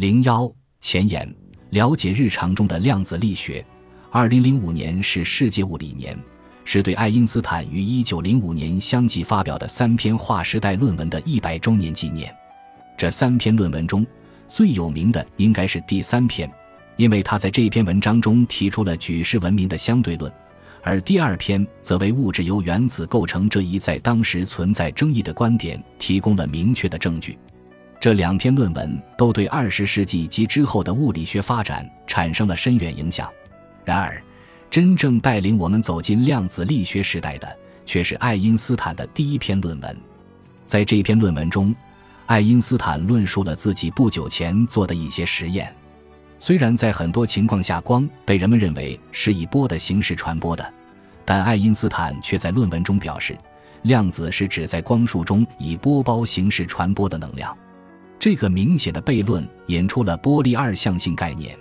零幺前言：了解日常中的量子力学。二零零五年是世界物理年，是对爱因斯坦于一九零五年相继发表的三篇划时代论文的一百周年纪念。这三篇论文中最有名的应该是第三篇，因为他在这篇文章中提出了举世闻名的相对论，而第二篇则为物质由原子构成这一在当时存在争议的观点提供了明确的证据。这两篇论文都对二十世纪及之后的物理学发展产生了深远影响。然而，真正带领我们走进量子力学时代的，却是爱因斯坦的第一篇论文。在这篇论文中，爱因斯坦论述了自己不久前做的一些实验。虽然在很多情况下，光被人们认为是以波的形式传播的，但爱因斯坦却在论文中表示，量子是指在光束中以波包形式传播的能量。这个明显的悖论引出了波粒二象性概念，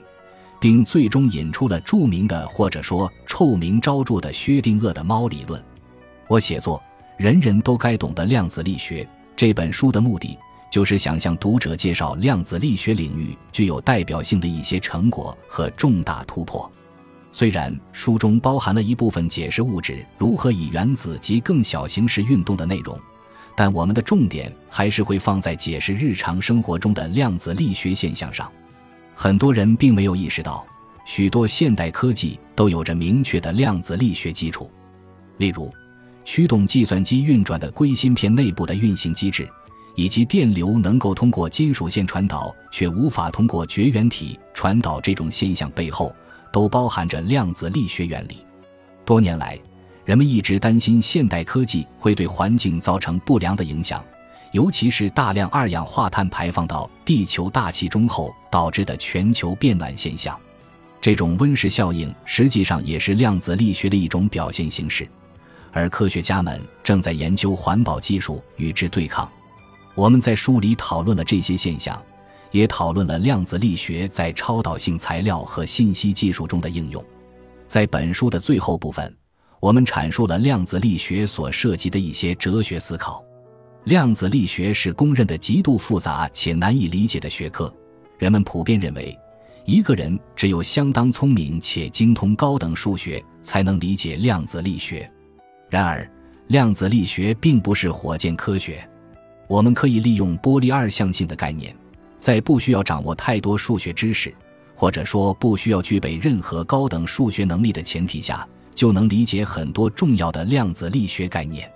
并最终引出了著名的或者说臭名昭著的薛定谔的猫理论。我写作《人人都该懂的量子力学》这本书的目的，就是想向读者介绍量子力学领域具有代表性的一些成果和重大突破。虽然书中包含了一部分解释物质如何以原子及更小形式运动的内容。但我们的重点还是会放在解释日常生活中的量子力学现象上。很多人并没有意识到，许多现代科技都有着明确的量子力学基础。例如，驱动计算机运转的硅芯片内部的运行机制，以及电流能够通过金属线传导却无法通过绝缘体传导这种现象背后，都包含着量子力学原理。多年来，人们一直担心现代科技会对环境造成不良的影响，尤其是大量二氧化碳排放到地球大气中后导致的全球变暖现象。这种温室效应实际上也是量子力学的一种表现形式，而科学家们正在研究环保技术与之对抗。我们在书里讨论了这些现象，也讨论了量子力学在超导性材料和信息技术中的应用。在本书的最后部分。我们阐述了量子力学所涉及的一些哲学思考。量子力学是公认的极度复杂且难以理解的学科。人们普遍认为，一个人只有相当聪明且精通高等数学，才能理解量子力学。然而，量子力学并不是火箭科学。我们可以利用波粒二象性的概念，在不需要掌握太多数学知识，或者说不需要具备任何高等数学能力的前提下。就能理解很多重要的量子力学概念，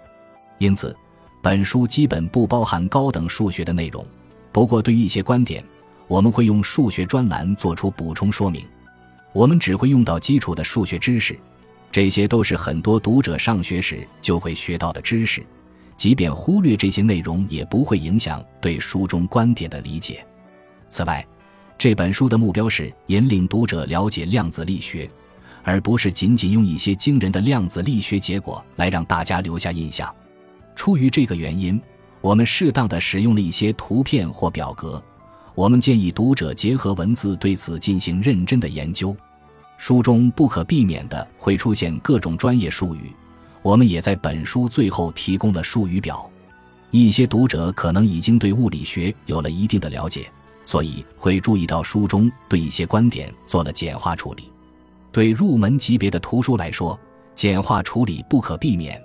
因此，本书基本不包含高等数学的内容。不过，对于一些观点，我们会用数学专栏做出补充说明。我们只会用到基础的数学知识，这些都是很多读者上学时就会学到的知识。即便忽略这些内容，也不会影响对书中观点的理解。此外，这本书的目标是引领读者了解量子力学。而不是仅仅用一些惊人的量子力学结果来让大家留下印象。出于这个原因，我们适当的使用了一些图片或表格。我们建议读者结合文字对此进行认真的研究。书中不可避免的会出现各种专业术语，我们也在本书最后提供了术语表。一些读者可能已经对物理学有了一定的了解，所以会注意到书中对一些观点做了简化处理。对入门级别的图书来说，简化处理不可避免，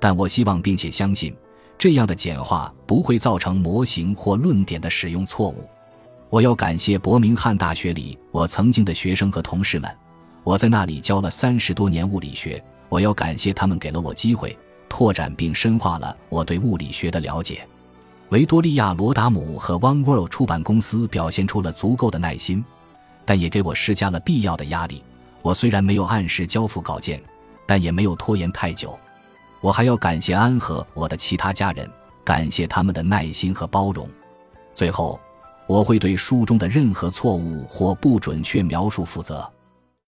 但我希望并且相信，这样的简化不会造成模型或论点的使用错误。我要感谢伯明翰大学里我曾经的学生和同事们，我在那里教了三十多年物理学。我要感谢他们给了我机会，拓展并深化了我对物理学的了解。维多利亚·罗达姆和 One World 出版公司表现出了足够的耐心，但也给我施加了必要的压力。我虽然没有按时交付稿件，但也没有拖延太久。我还要感谢安和我的其他家人，感谢他们的耐心和包容。最后，我会对书中的任何错误或不准确描述负责。